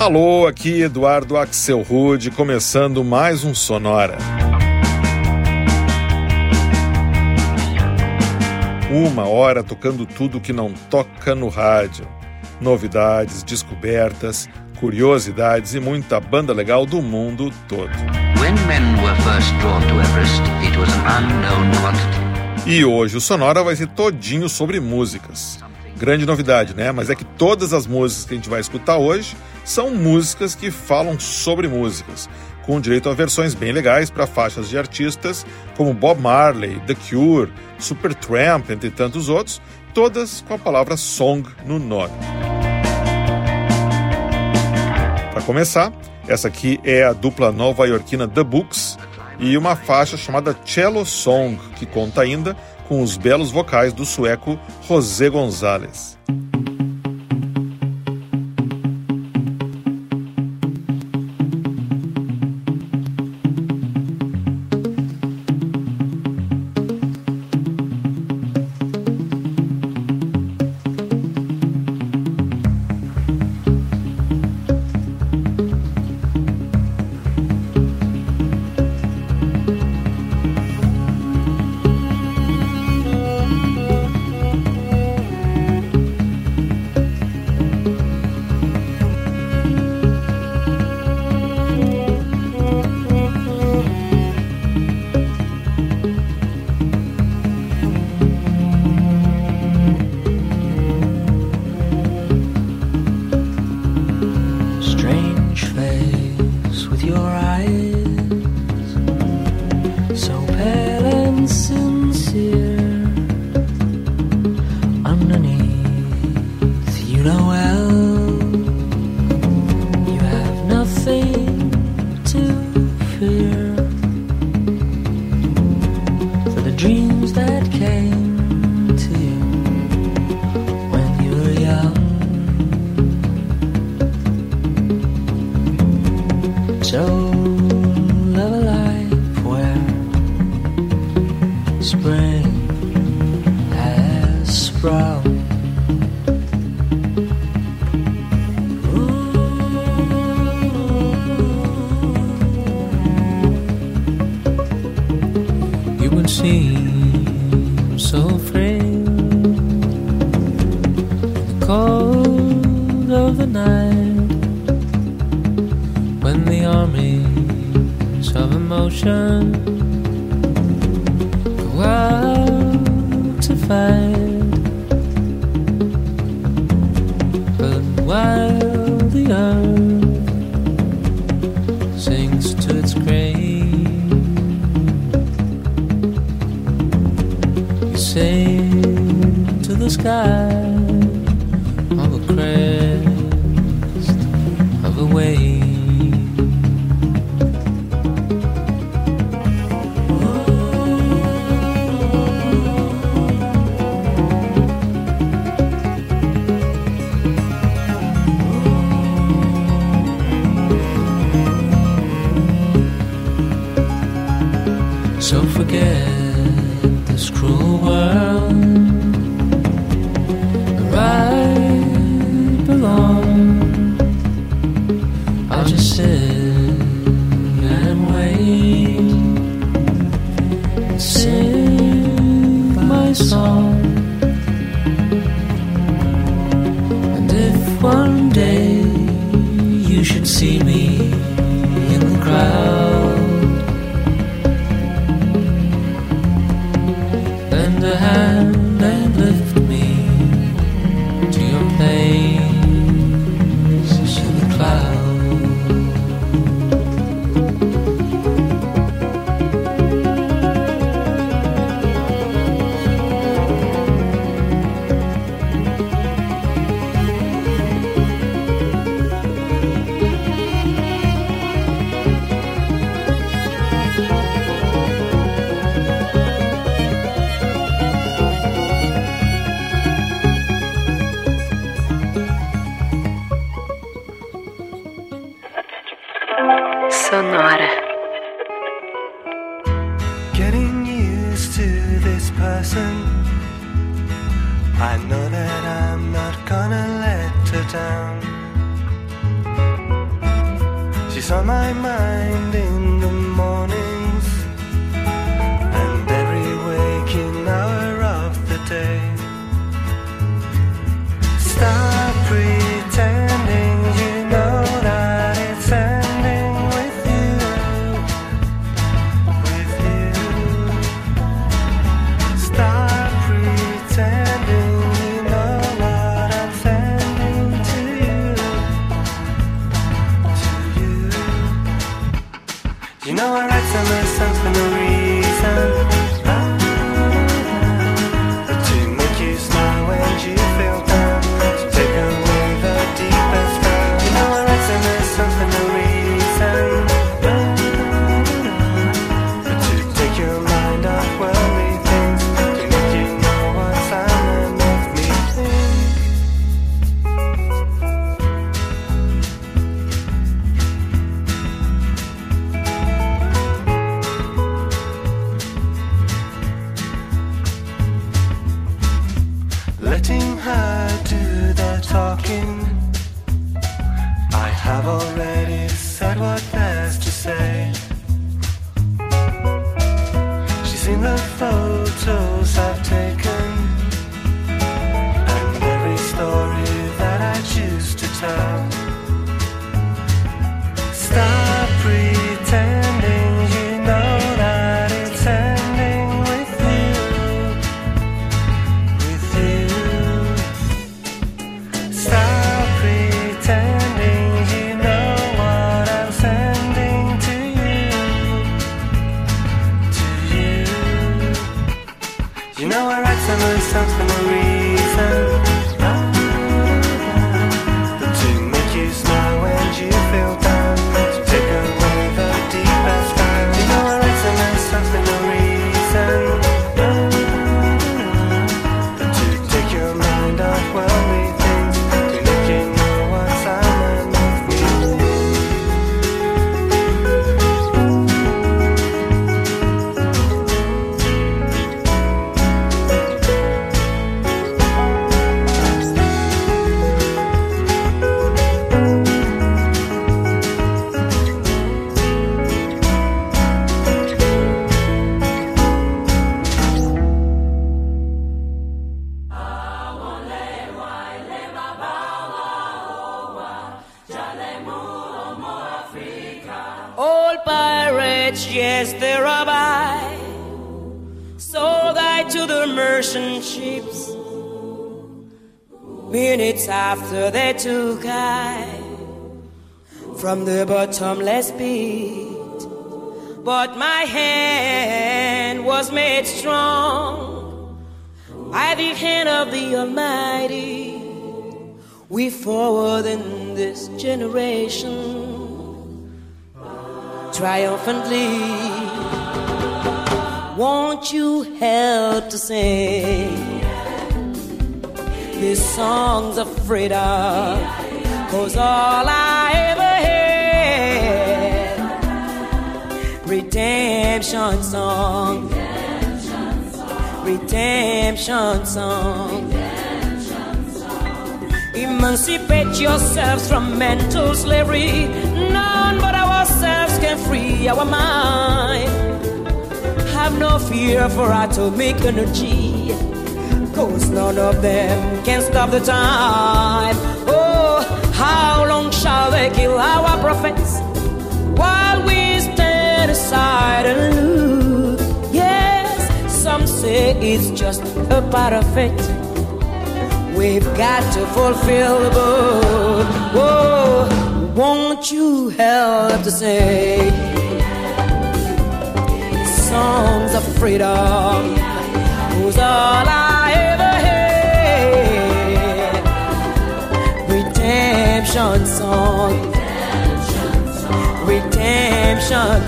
Alô, aqui Eduardo Axel Rude, começando mais um Sonora. Uma hora tocando tudo que não toca no rádio. Novidades, descobertas, curiosidades e muita banda legal do mundo todo. E hoje o Sonora vai ser todinho sobre músicas. Grande novidade, né? Mas é que todas as músicas que a gente vai escutar hoje são músicas que falam sobre músicas, com direito a versões bem legais para faixas de artistas como Bob Marley, The Cure, Supertramp, entre tantos outros, todas com a palavra song no nome. Para começar, essa aqui é a dupla nova-iorquina The Books e uma faixa chamada Cello Song, que conta ainda com os belos vocais do sueco José Gonzalez. I know that I'm not gonna bottomless pit. But my hand was made strong by the hand of the Almighty. We forward in this generation triumphantly. Won't you help to sing these songs of freedom? Cause all I ever redemption song, redemption song. Emancipate yourselves from mental slavery. None but ourselves can free our mind. Have no fear for atomic energy. Cause none of them can stop the time. Oh, how long shall they kill our prophets while we aside and look? Yes, some say it's just a part of it. We've got to fulfill the book. Whoa, won't you help to sing songs of freedom? Was all I ever had. Redemption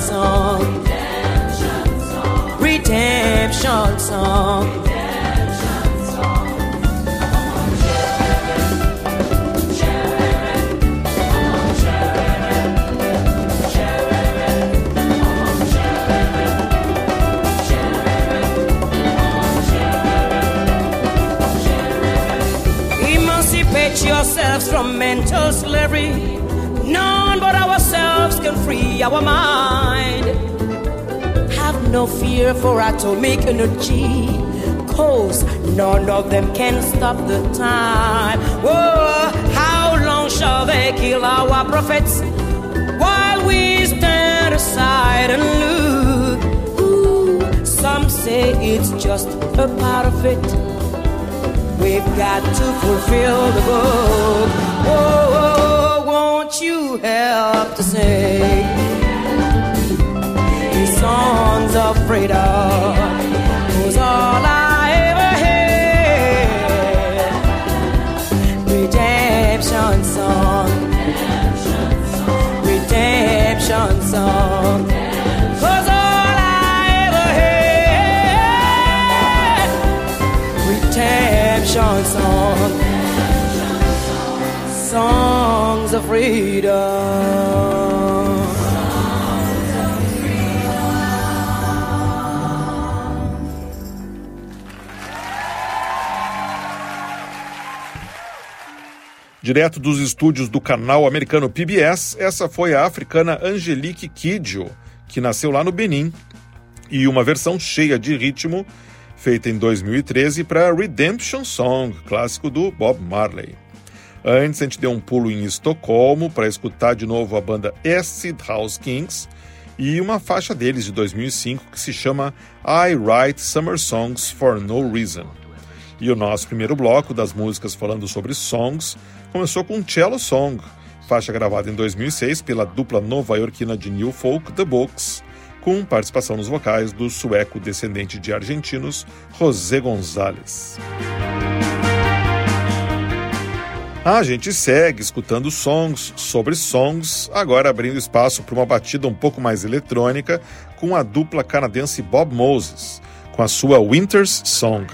song. Redemption song. Redemption song. Emancipate yourselves from mental slavery. None but can free our mind. Have no fear for atomic energy. Cause none of them can stop the time. Whoa, how long shall they kill our prophets while we stand aside and look? Ooh, some say it's just a part of it. We've got to fulfill the book. Whoa, won't help to sing these songs of freedom? Direto dos estúdios do canal americano PBS, essa foi a africana Angelique Kidjo, que nasceu lá no Benin, e uma versão cheia de ritmo, feita em 2013 para Redemption Song, clássico do Bob Marley. Antes, a gente deu um pulo em Estocolmo para escutar de novo a banda Acid House Kings e uma faixa deles de 2005 que se chama I Write Summer Songs for No Reason. E o nosso primeiro bloco das músicas falando sobre songs começou com Cello Song, faixa gravada em 2006 pela dupla nova-iorquina de New Folk The Books, com participação nos vocais do sueco descendente de argentinos José Gonzalez. A gente segue escutando songs sobre songs, agora abrindo espaço para uma batida um pouco mais eletrônica com a dupla canadense Bob Moses, com a sua Winter's Song.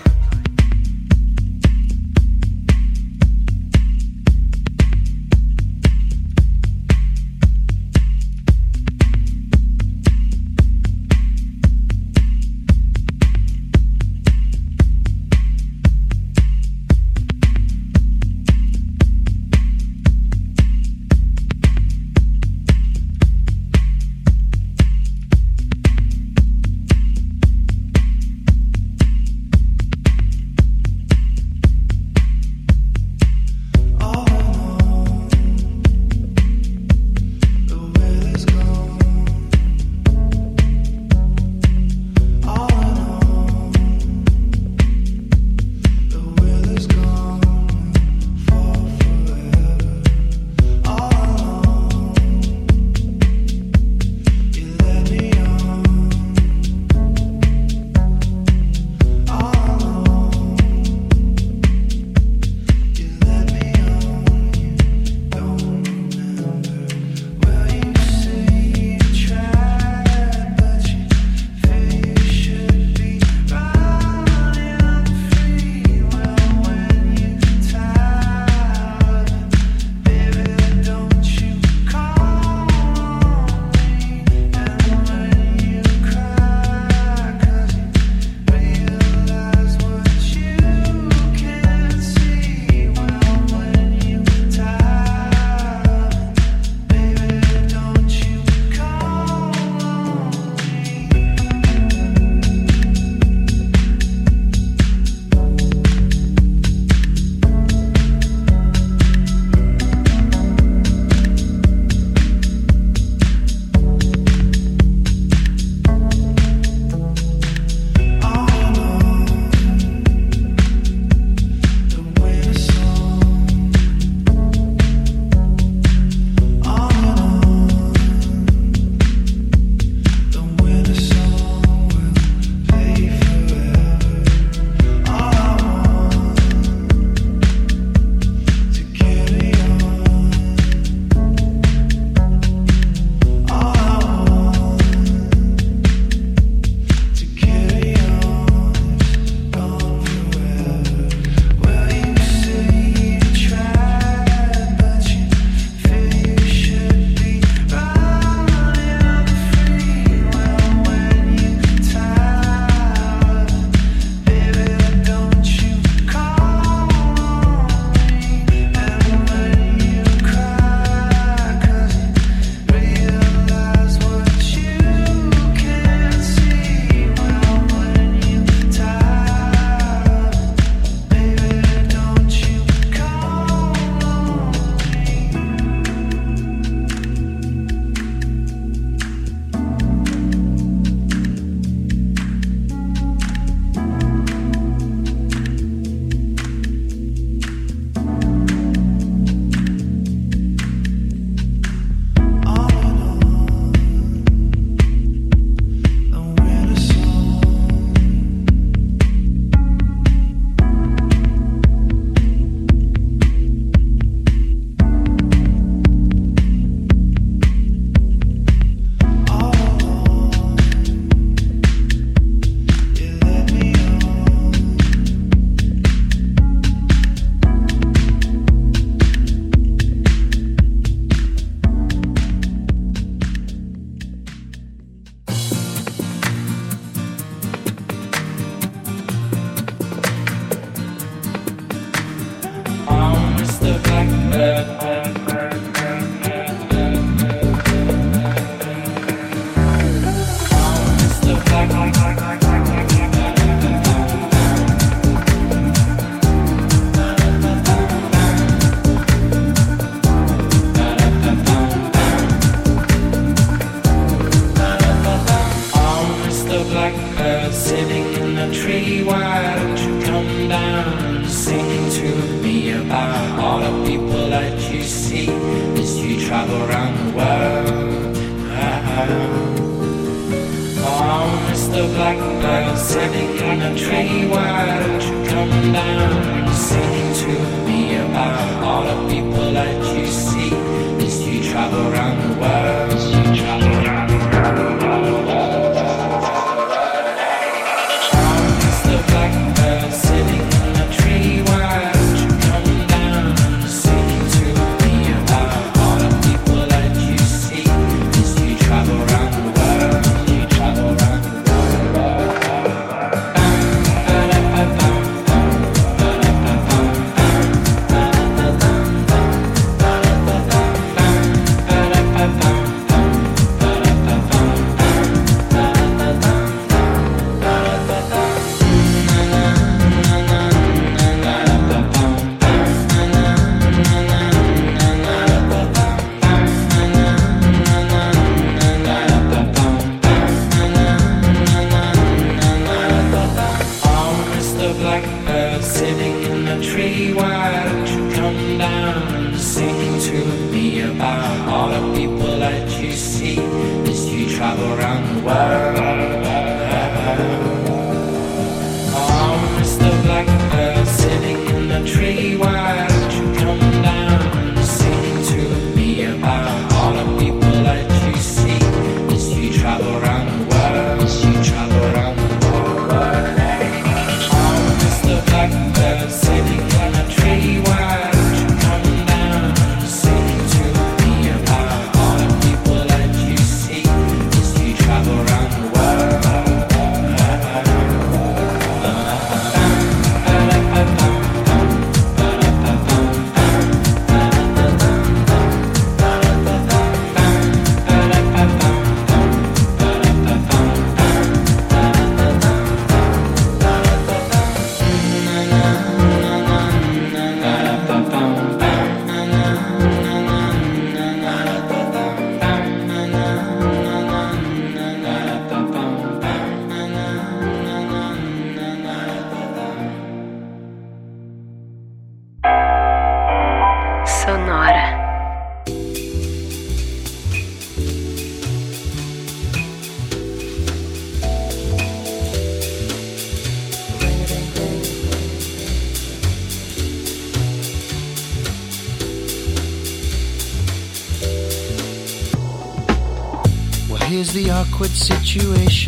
around the world.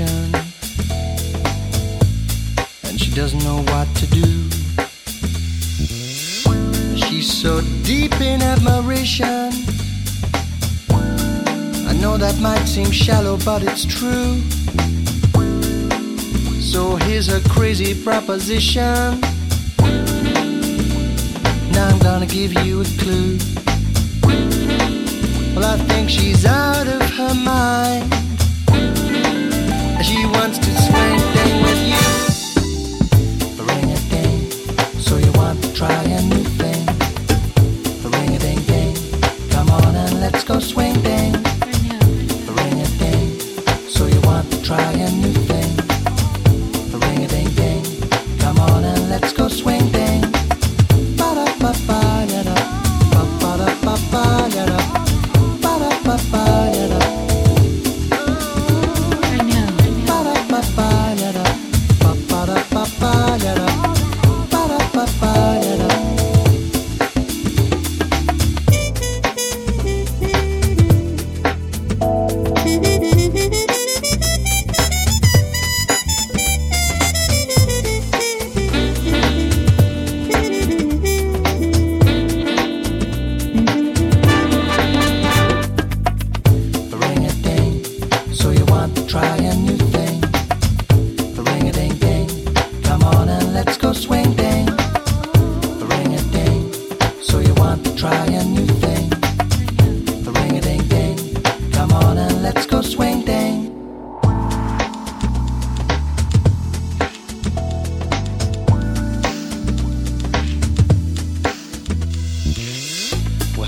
ocean and she doesn't know what to do. She's so deep in admiration. I know that might seem shallow, but it's true. So here's a crazy proposition. Now I'm gonna give you a clue. Well, I think she's out of her mind wants to with you. Ring a ding, so you want to try a new thing. Ring a ding ding, come on and let's go swing ding. Ring a ding, so you want to try a new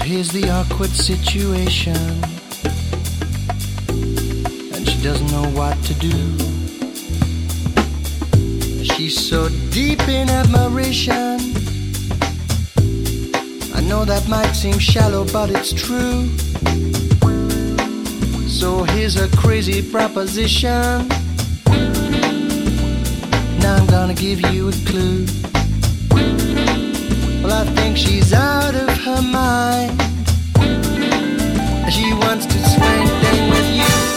here's the awkward situation. And she doesn't know what to do. She's so deep in admiration. I know that might seem shallow, but it's true. So here's a crazy proposition. Now I'm gonna give you a clue. Well, I think she's out of her mind. She wants to swing thing with you.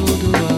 What will do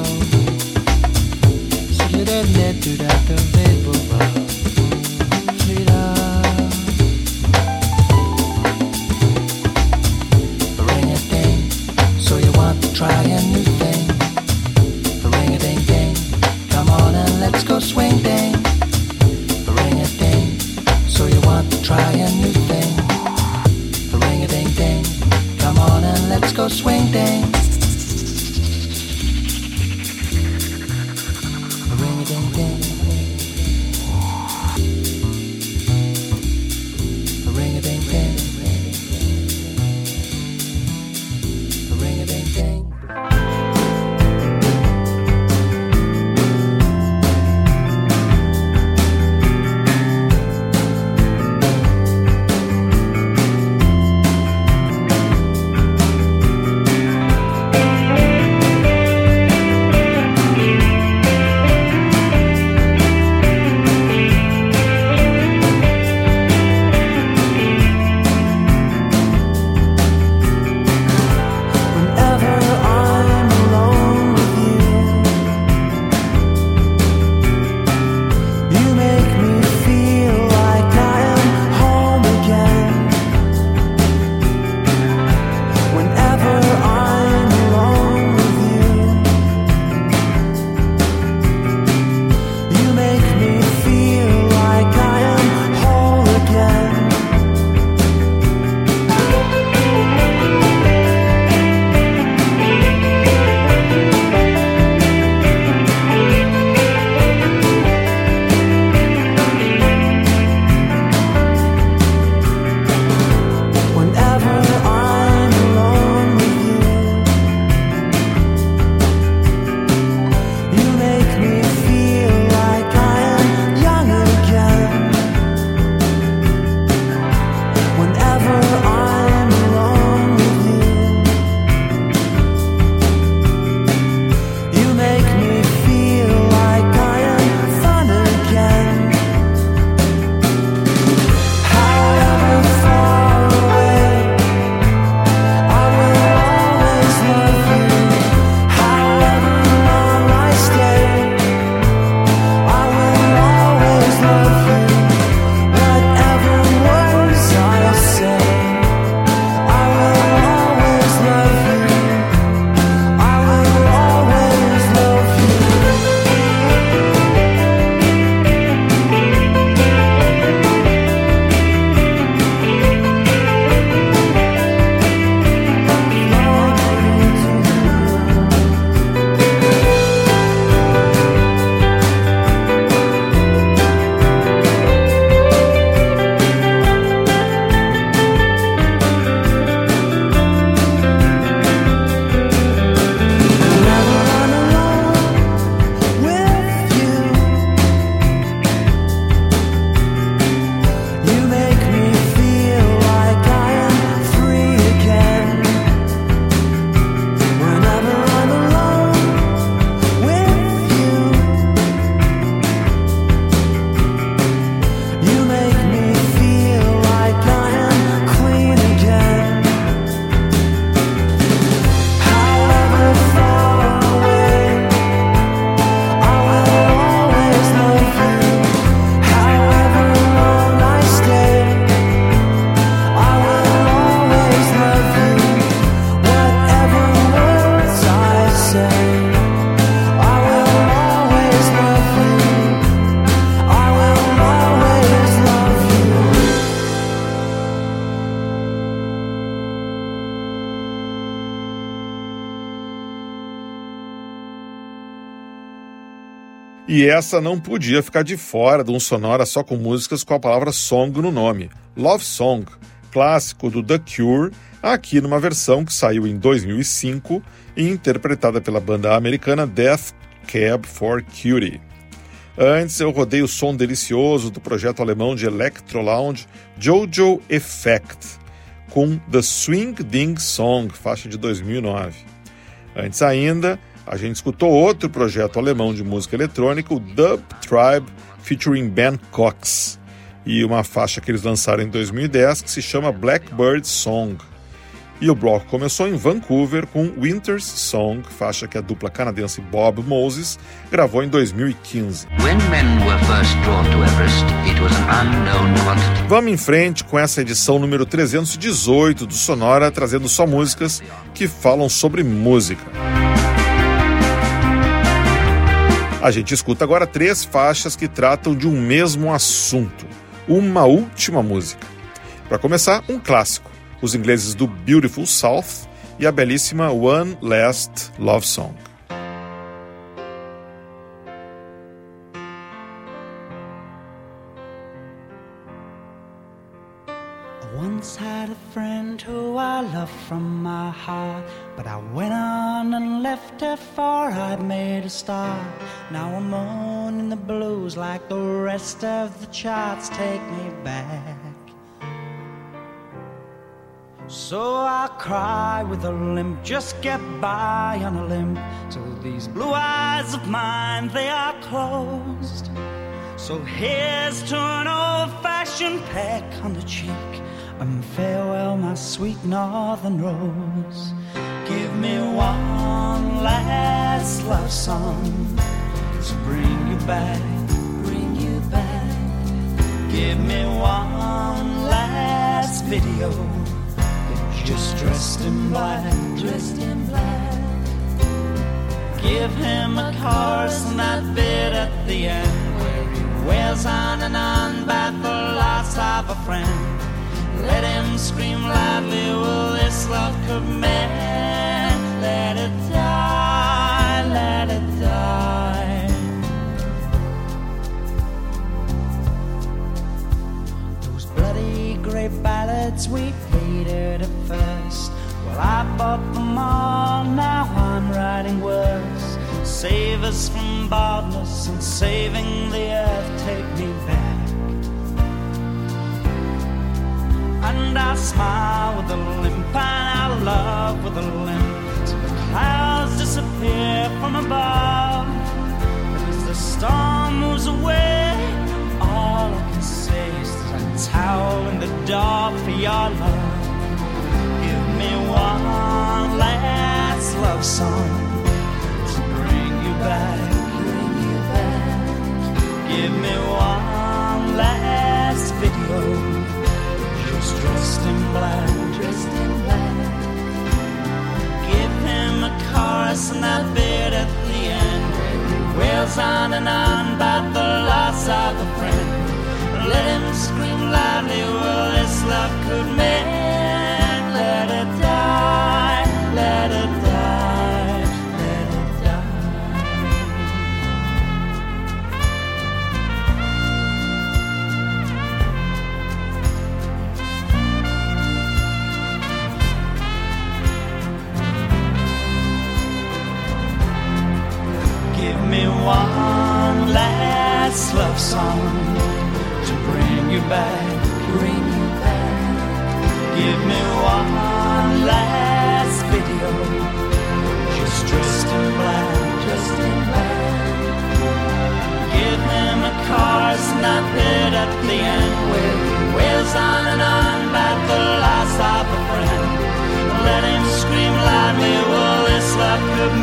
E essa não podia ficar de fora de um sonora só com músicas com a palavra song no nome. Love Song, clássico do The Cure, aqui numa versão que saiu em 2005 e interpretada pela banda americana Death Cab for Cutie. Antes eu rodei o som delicioso do projeto alemão de electro lounge Jojo Effect, com The Swing Ding Song, faixa de 2009. Antes ainda, a gente escutou outro projeto alemão de música eletrônica, o Dub Tribe, featuring Ben Cox, e uma faixa que eles lançaram em 2010 que se chama Blackbird Song. E o bloco começou em Vancouver com Winter's Song, faixa que a dupla canadense Bob Moses gravou em 2015. When men were first drawn to Everest, it was an unknown quantity. Vamos em frente com essa edição número 318 do Sonora, trazendo só músicas que falam sobre música. A gente escuta agora três faixas que tratam de um mesmo assunto, uma última música. Para começar, um clássico, os ingleses do Beautiful South e a belíssima One Last Love Song. Once had a friend who I loved from my heart, but I went on and left for I'd made a start. Now I'm moaning the blues like the rest of the charts take me back. So I cry with a limp, just get by on a limp. So these blue eyes of mine, they are closed. So here's to an old-fashioned peck on the cheek, and farewell, my sweet northern rose. Give me one last love song to bring you back, bring you back. Give me one last video, just dressed in black, dressed in black. Give him a chorus and that bit at the end where he wails on and on about the loss of a friend. Let him scream loudly, will this love could mend? Let it die, let it die. Those bloody grey ballads we hated at first. Well, I bought them all, now I'm writing worse. Save us from baldness and saving the earth, take me back. And I smile with a limp, and I love with a limp. From above. And as the storm moves away, all I can say is that a towel in the dark for your love. Give me one last love song to bring you back, bring you back. Give me one last video, just dressed in black, dressed in. Him a chorus and that bit at the end wails on and on about the loss of a friend. Let him scream loudly, well, this love could mend. best love song to bring you back. Bring you back. Give me one last video, just dressed in black, dressed in black. Give me a cars, not dead at the end. With wheels on and on about the loss of a friend. Let him scream loudly, will this love could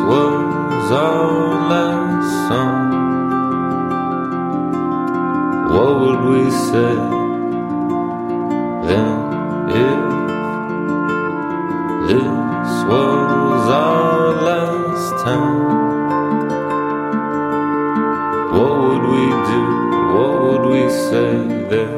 was our last song. What would we say then if this was our last time? What would we do? What would we say then?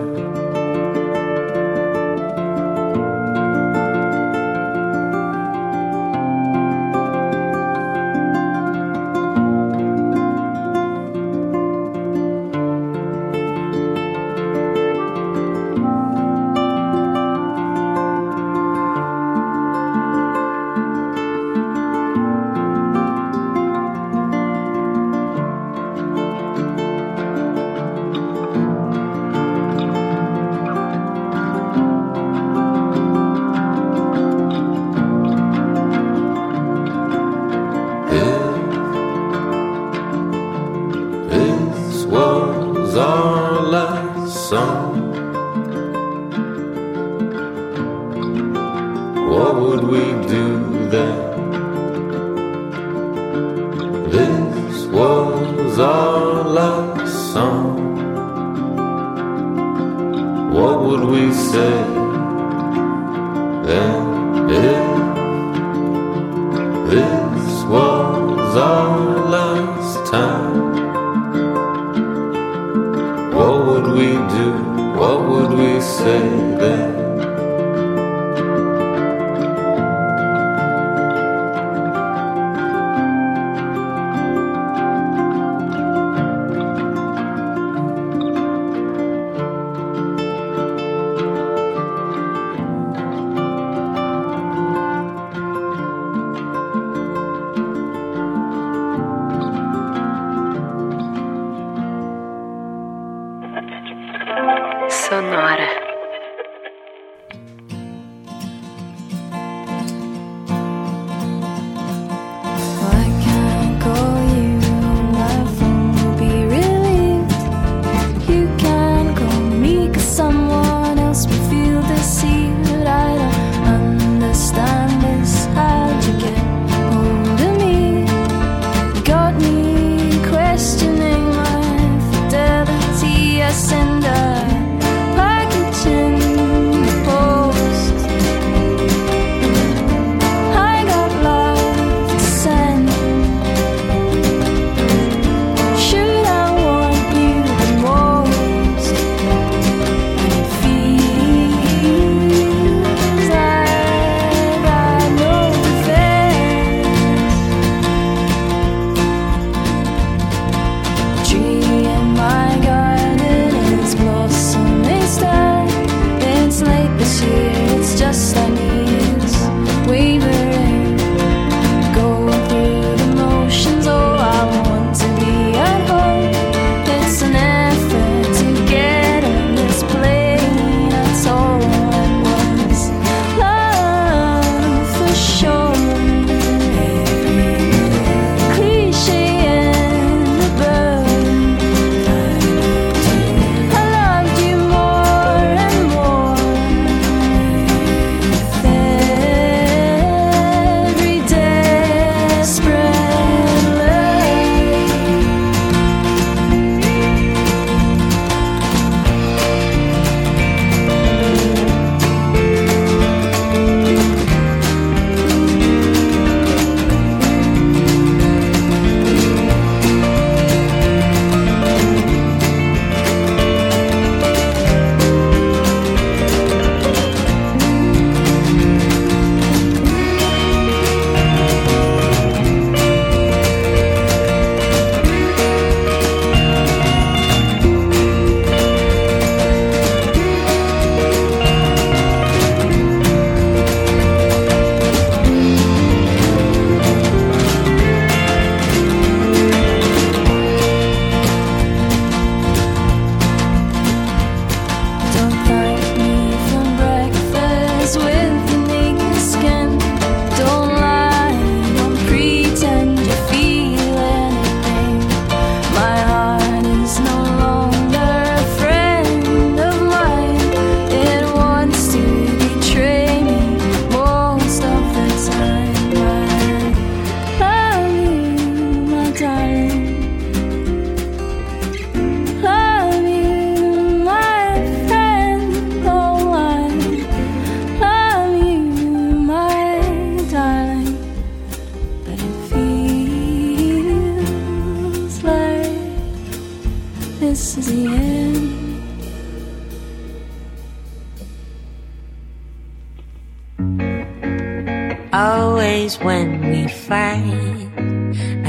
Always when we fight.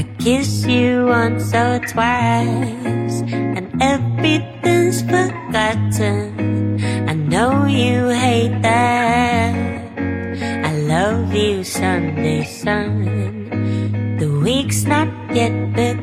I kiss you once or twice, and everything's forgotten. I know you hate that. I love you, Sunday sun. The week's not yet begun,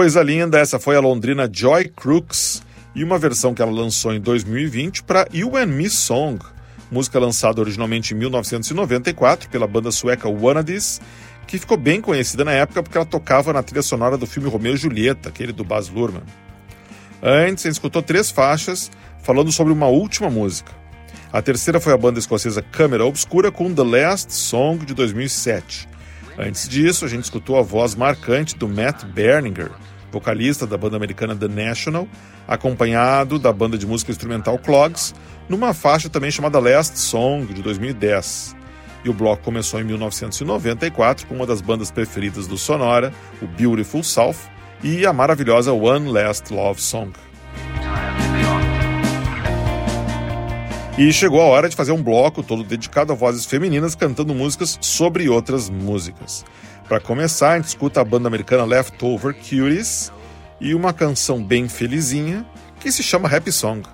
Coisa linda, essa foi a londrina Joy Crooks e uma versão que ela lançou em 2020 para You and Me Song, música lançada originalmente em 1994 pela banda sueca Wannadies, que ficou bem conhecida na época porque ela tocava na trilha sonora do filme Romeu e Julieta, aquele do Baz Luhrmann. Antes, gente escutou três faixas falando sobre uma última música. A terceira foi a banda escocesa Câmera Obscura com The Last Song de 2007. Antes disso, a gente escutou a voz marcante do Matt Berninger, vocalista da banda americana The National, acompanhado da banda de música instrumental Clogs, numa faixa também chamada Last Song de 2010. E o bloco começou em 1994 com uma das bandas preferidas do Sonora, o Beautiful South, e a maravilhosa One Last Love Song. E chegou a hora de fazer um bloco todo dedicado a vozes femininas cantando músicas sobre outras músicas. Para começar, a gente escuta a banda americana Leftover Cuties e uma canção bem felizinha que se chama Happy Song.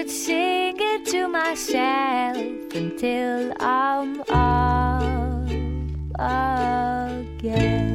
Could sing it to myself until I'm up again.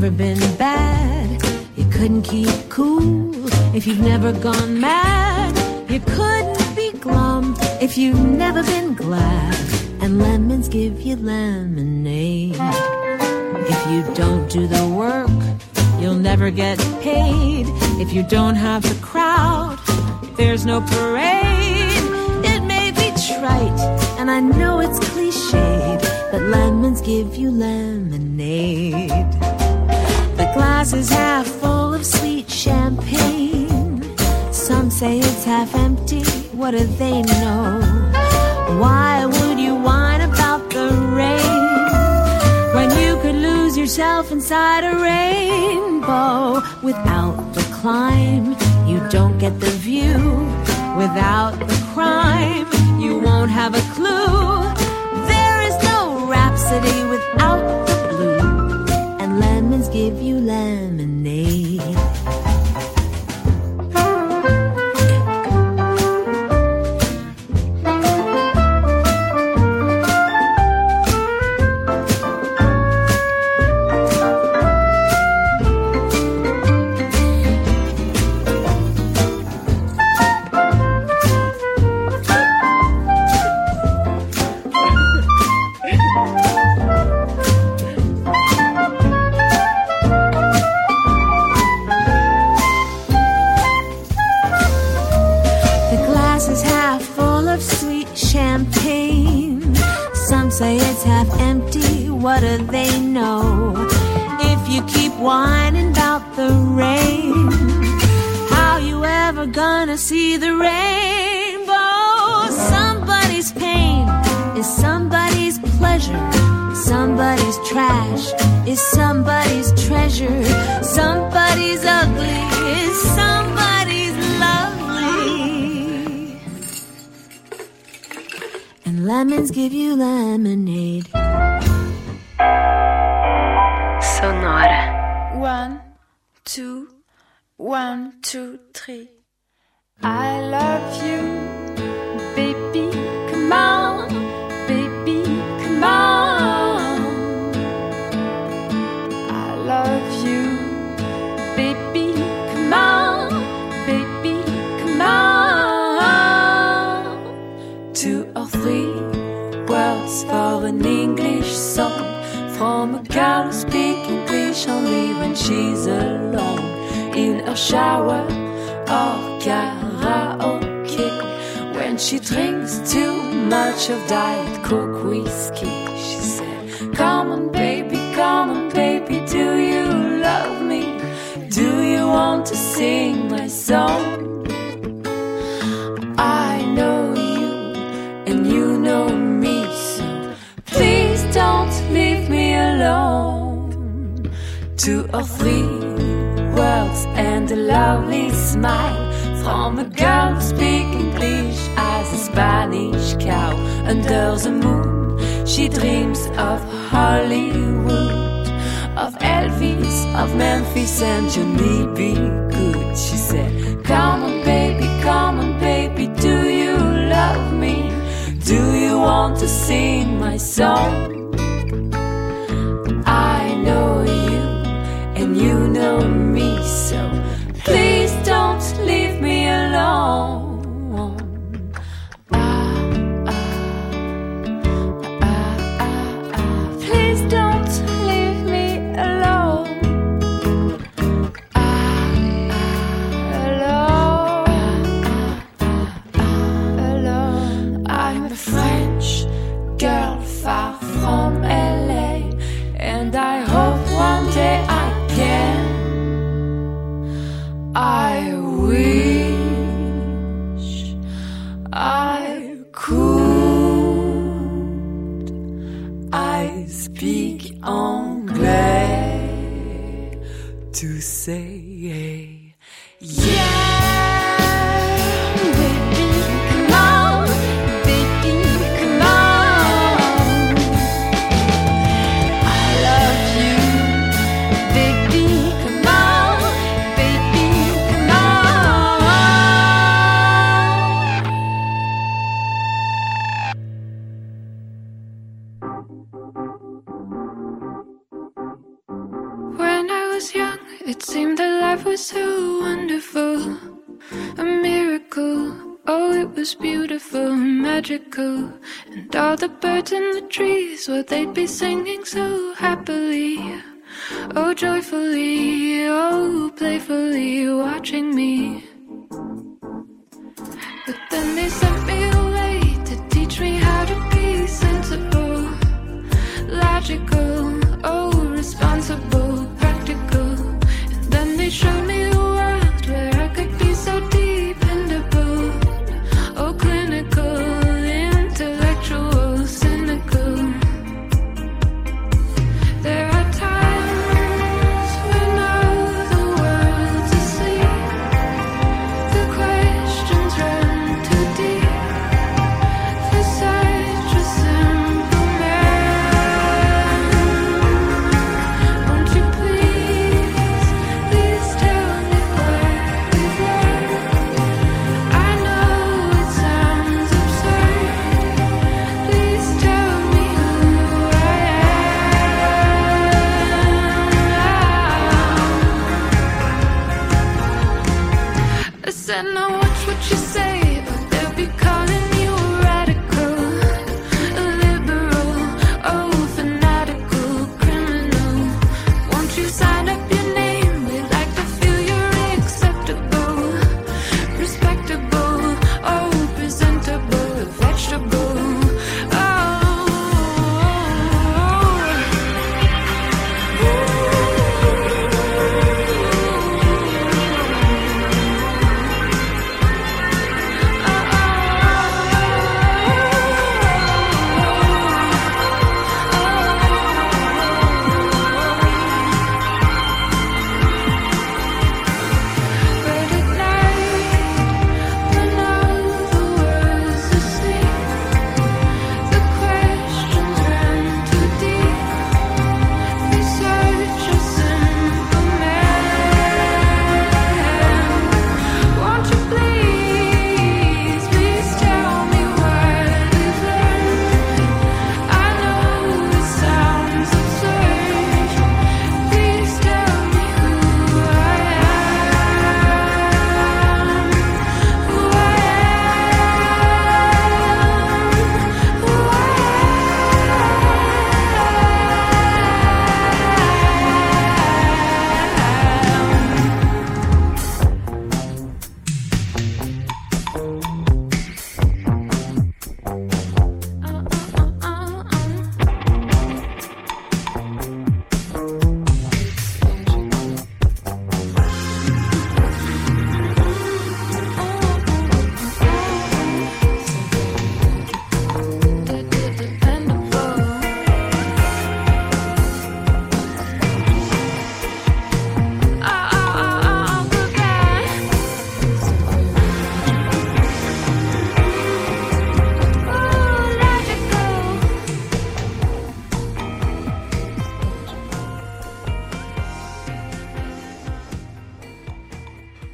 Never been bad. You couldn't keep cool if you've never gone mad. You couldn't be glum if you've never been glad. And lemons give you lemonade. If you don't do the work, you'll never get paid. If you don't have the crowd, there's no parade. It may be trite, and I know it's cliched, but lemons give you lemonade. Is half full of sweet champagne. Some say it's half empty. What do they know? Why would you whine about the rain when you could lose yourself inside a rainbow? Without the climb, you don't get the view. Without the crime, you won't have a clue. There is no rhapsody without lemons give you lemonade. Two or three words and a lovely smile from a girl who speaks English as a Spanish cow under the moon. She dreams of Hollywood, of Elvis, of Memphis, and Johnny B. Good. She said, Come on, baby, come on, baby, do you love me? Do you want to sing my song? It seemed that life was so wonderful. A miracle. Oh, it was beautiful magical. And all the birds in the trees, well, they'd be singing so happily. Oh, joyfully. Oh, playfully watching me. But then they sent me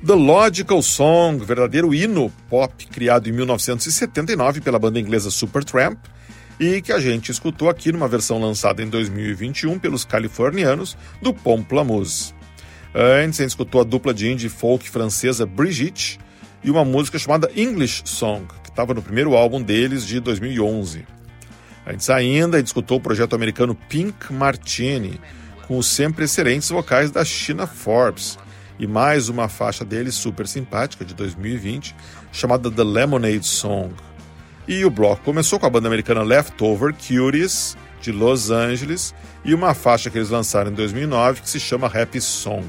The Logical Song, verdadeiro hino pop criado em 1979 pela banda inglesa Supertramp e que a gente escutou aqui numa versão lançada em 2021 pelos californianos do Pomplamoose. Antes, a gente escutou a dupla de indie folk francesa Brigitte e uma música chamada English Song, que estava no primeiro álbum deles de 2011. Antes ainda, a gente escutou o projeto americano Pink Martini, com os sempre excelentes vocais da China Forbes, e mais uma faixa deles super simpática de 2020, chamada The Lemonade Song. E o bloco começou com a banda americana Leftover Cuties, de Los Angeles, e uma faixa que eles lançaram em 2009 que se chama Happy Song.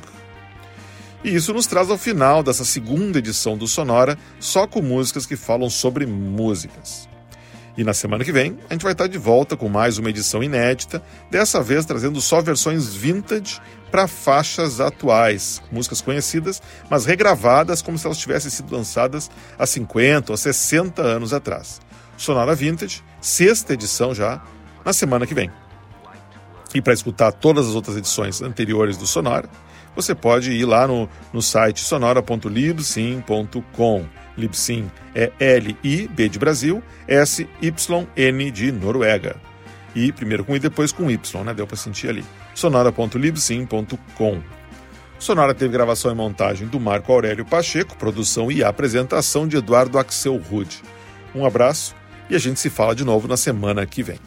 E isso nos traz ao final dessa segunda edição do Sonora, só com músicas que falam sobre músicas. E na semana que vem, a gente vai estar de volta com mais uma edição inédita, dessa vez trazendo só versões vintage para faixas atuais, músicas conhecidas, mas regravadas como se elas tivessem sido lançadas há 50 ou 60 anos atrás. Sonora Vintage, sexta edição já, na semana que vem. E para escutar todas as outras edições anteriores do Sonora, você pode ir lá no, no site sonora.libsyn.com. Libsyn é L-I-B de Brasil, S-Y-N de Noruega. E primeiro com I, depois com Y, né? Deu para sentir ali. sonora.libsyn.com. Sonora teve gravação e montagem do Marco Aurélio Pacheco, produção e apresentação de Eduardo Axel Rude. Um abraço e a gente se fala de novo na semana que vem.